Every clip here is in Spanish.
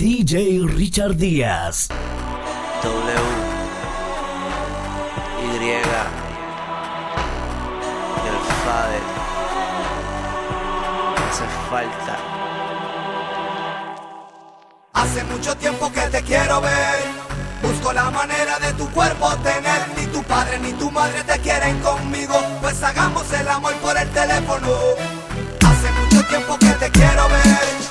DJ Richard Díaz. W. Y. El Fader. Hace falta. Hace mucho tiempo que te quiero ver. Busco la manera de tu cuerpo tener. Ni tu padre ni tu madre te quieren conmigo. Pues hagamos el amor por el teléfono. Hace mucho tiempo que te quiero ver.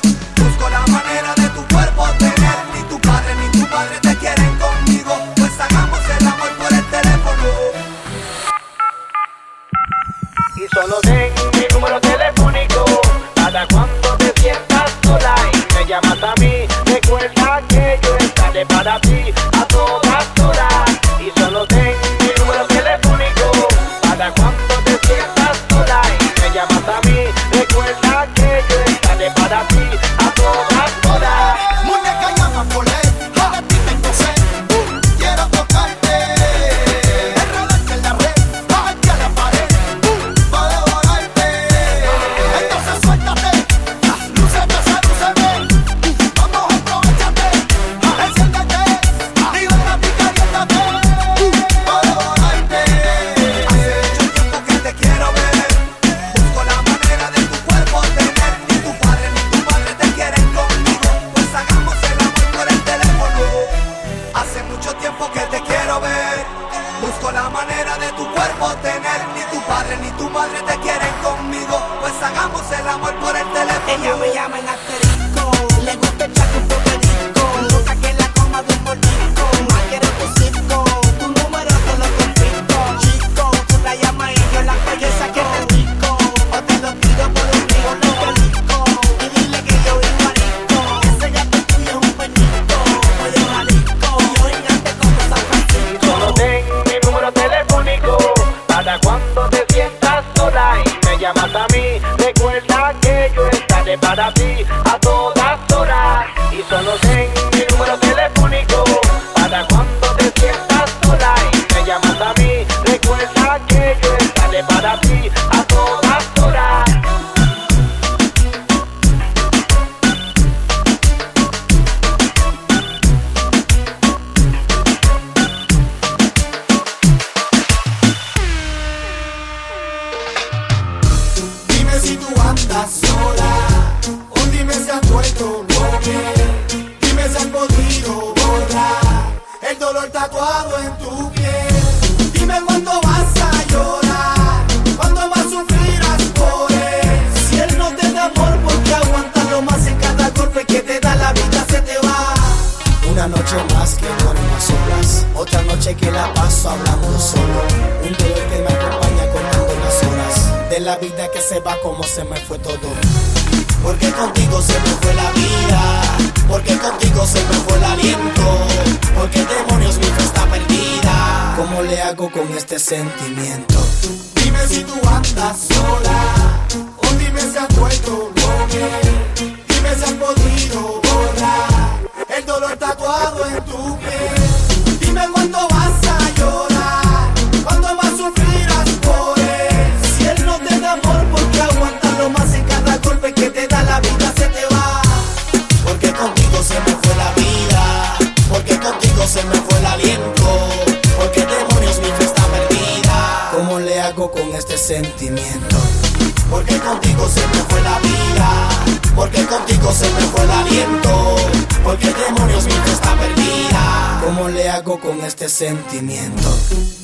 sentimiento.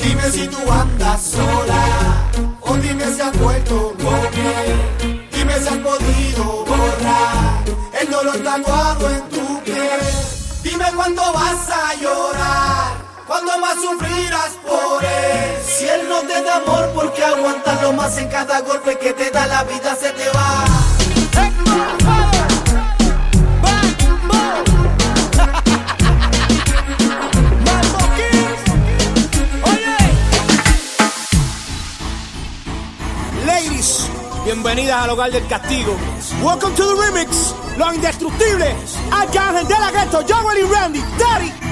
Dime si tú andas solo Bienvenidas al hogar del castigo. Welcome to the remix. Los indestructibles. Arcángel de la Ghetto, Joel y Randy, Daddy.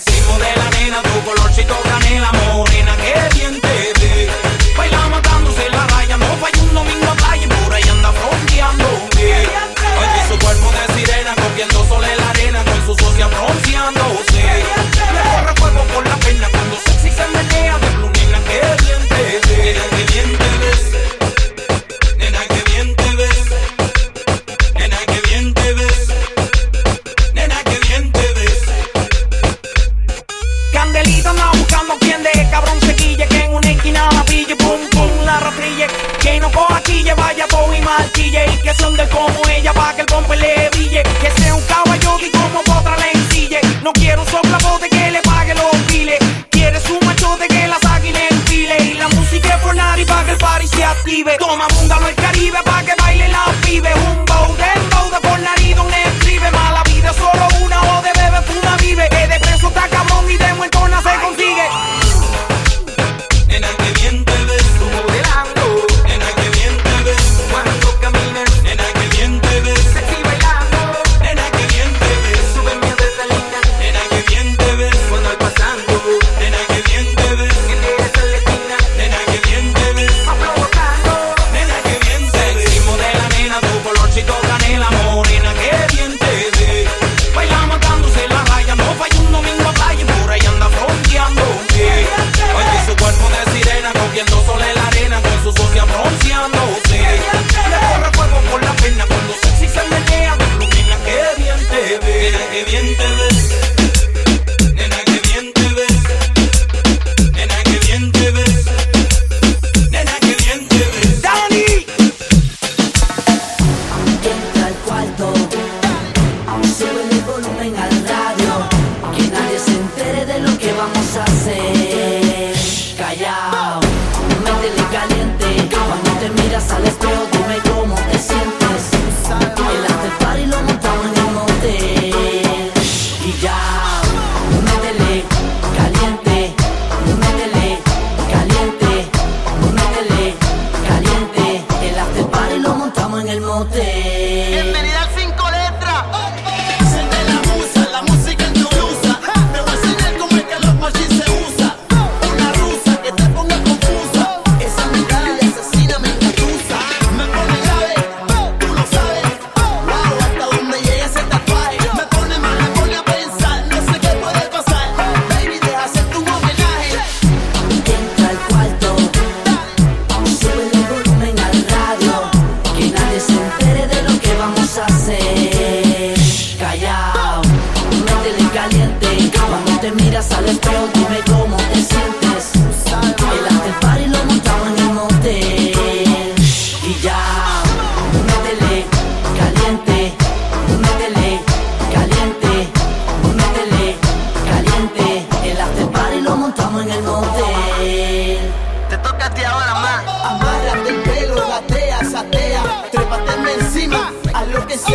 sexy, modela nena, tu colorcito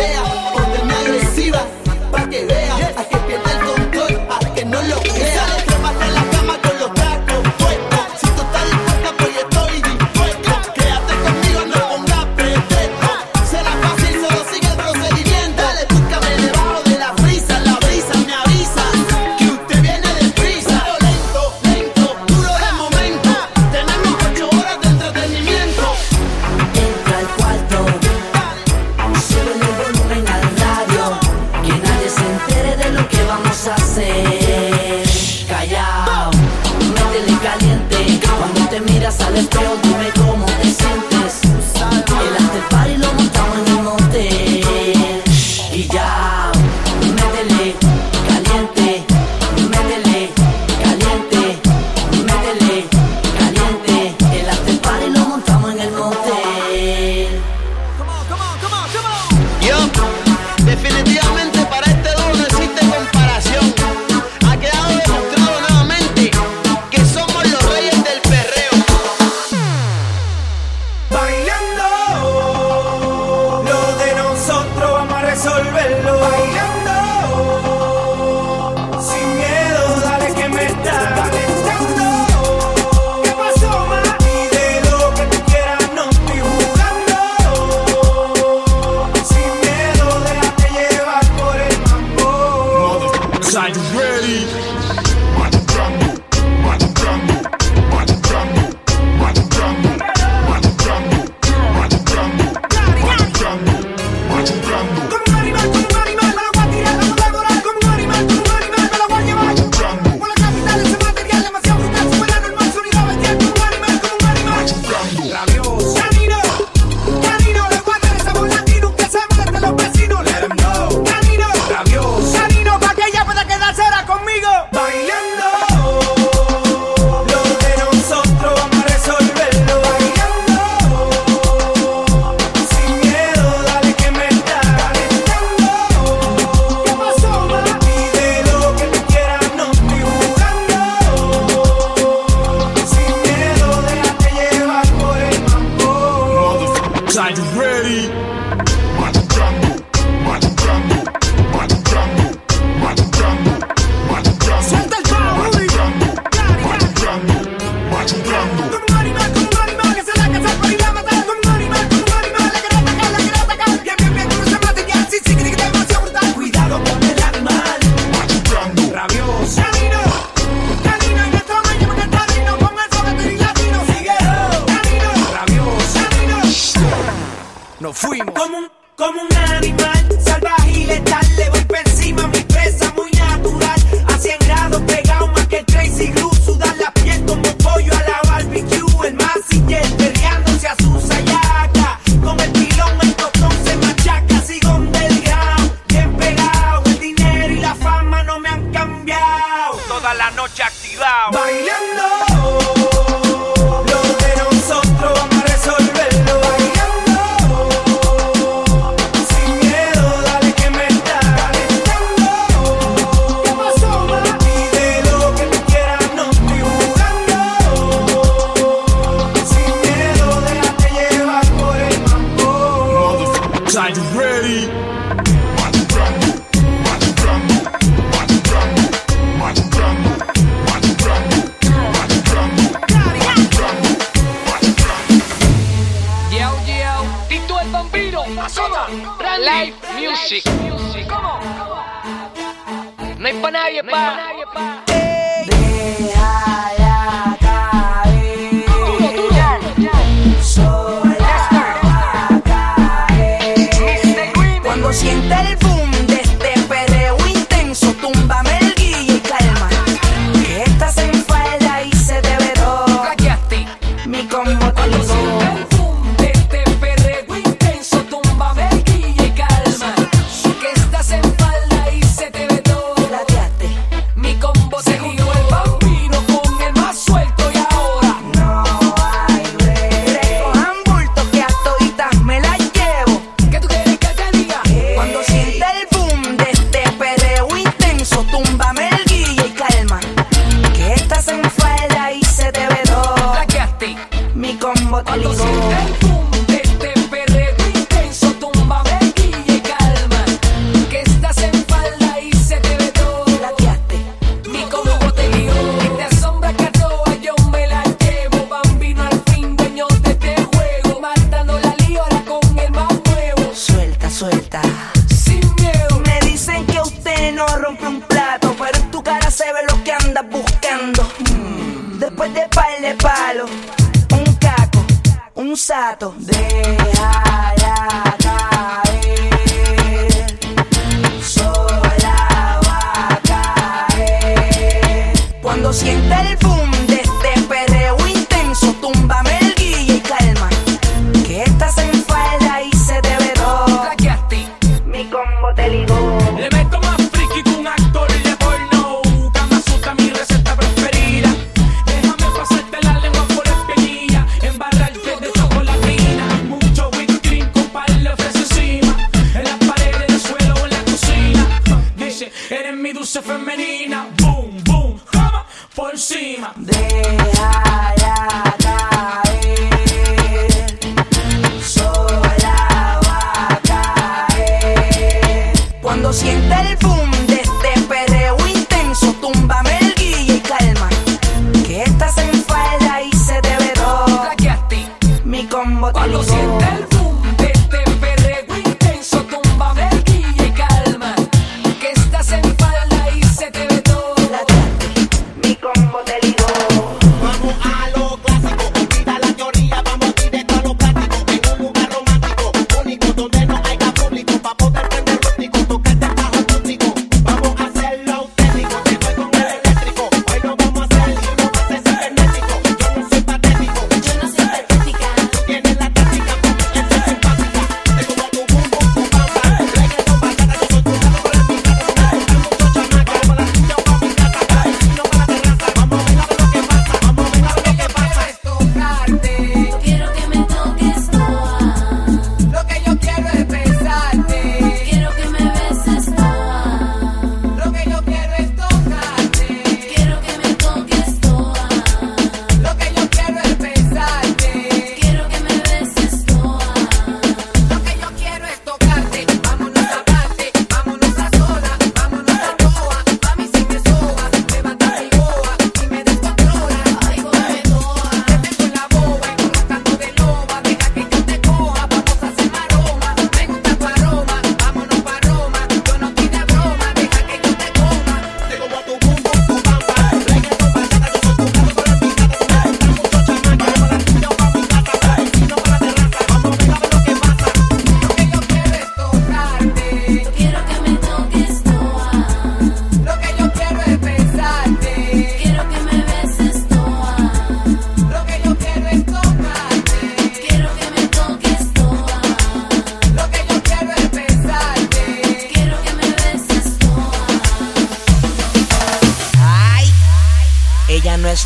yeah.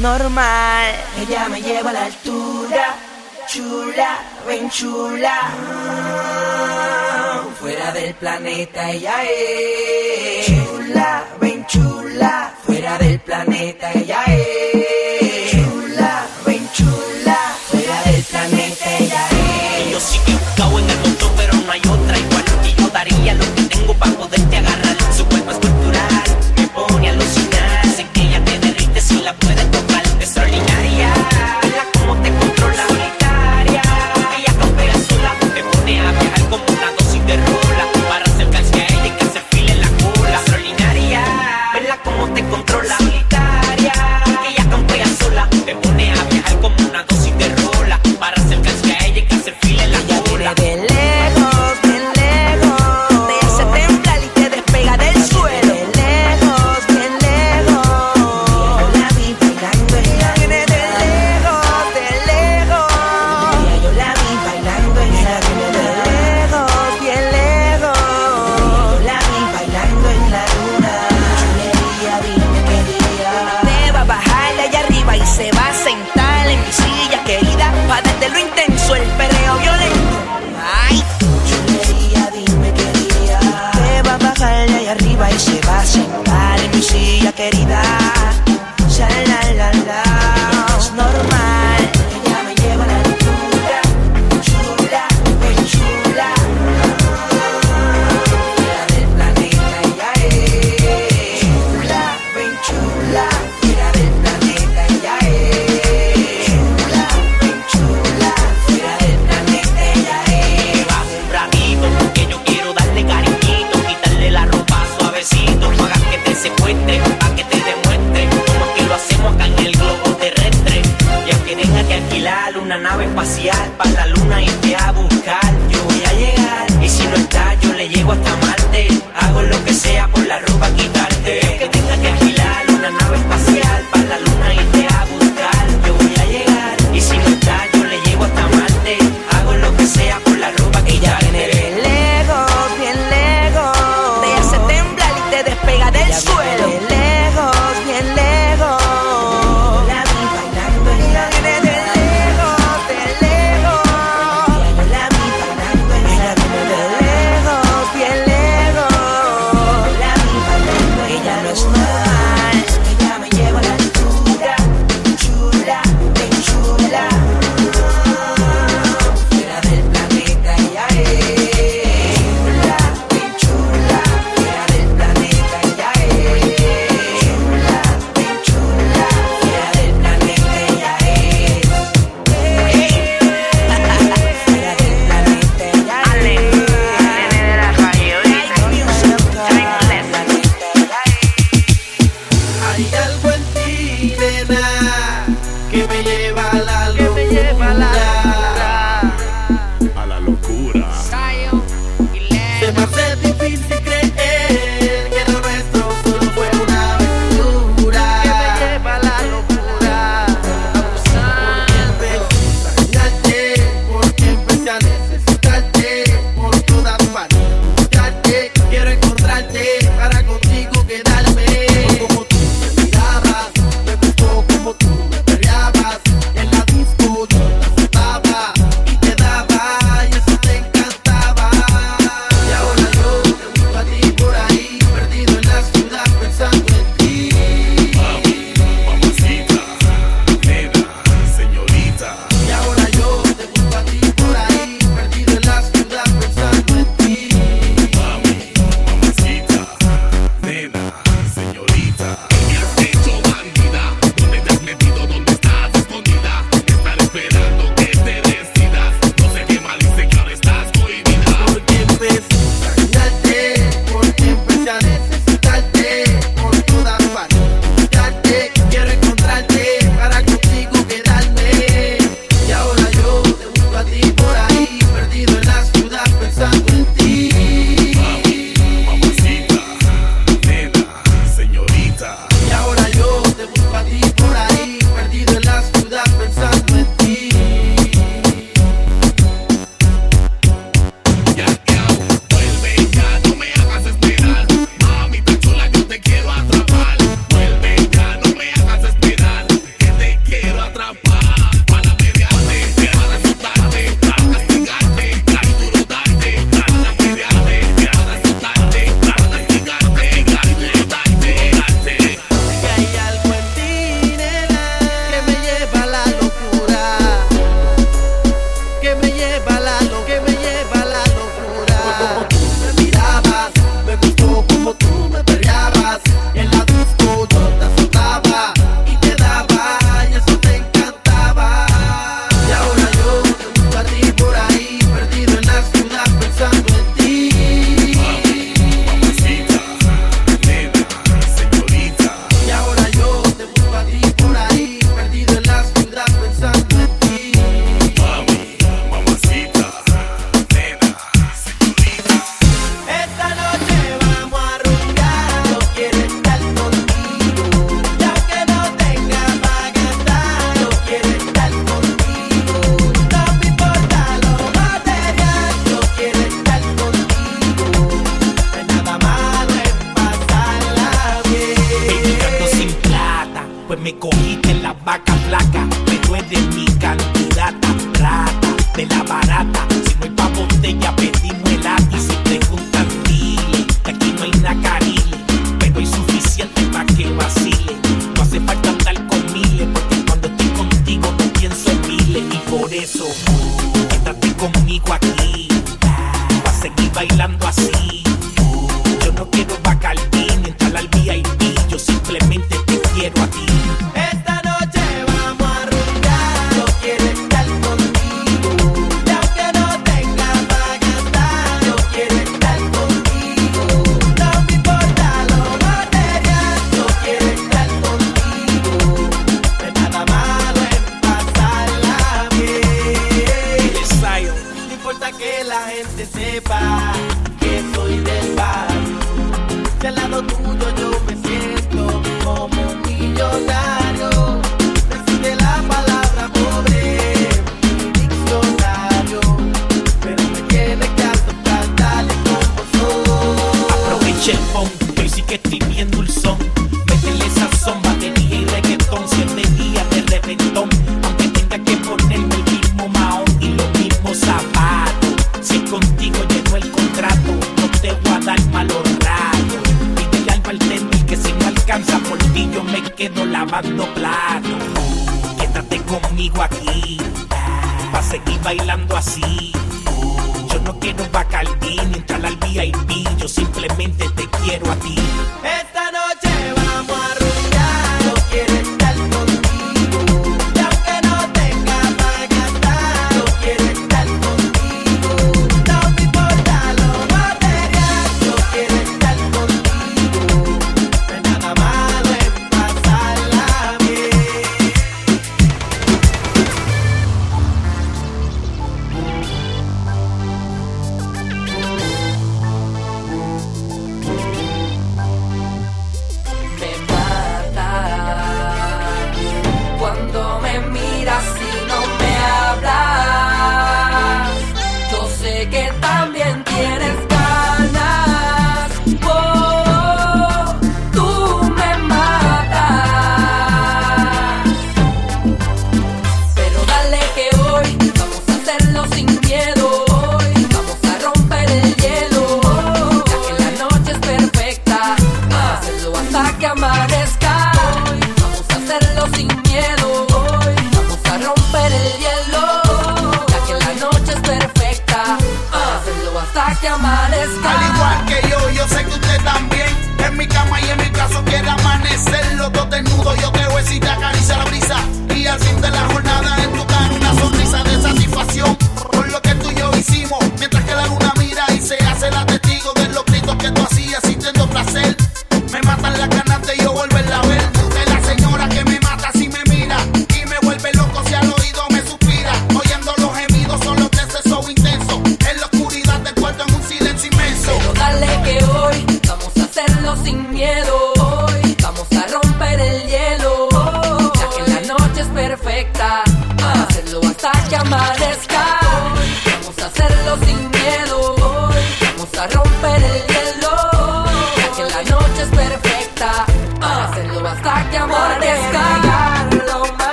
normal. Ella me lleva a la altura, chula, ven chula. Fuera del planeta ella es. Chula, ven chula, fuera del planeta ella es. lo hacemos acá en el globo terrestre. Y aunque tenga que alquilar una nave espacial para la luna y irte a buscar, yo voy a llegar. Y si no está, yo le llego hasta Marte. Hago lo que sea por la ropa eso. Esta te comunico aquí. Va a seguir bailando así. quedo lavando platos. Quédate conmigo aquí, pa' seguir bailando así. Yo no quiero bacardí ni entrar al VIP, yo simplemente te quiero a ti.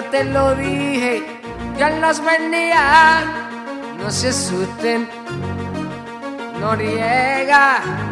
Dios te lo dije. Dios los bendiga. No se asusten. Noriega.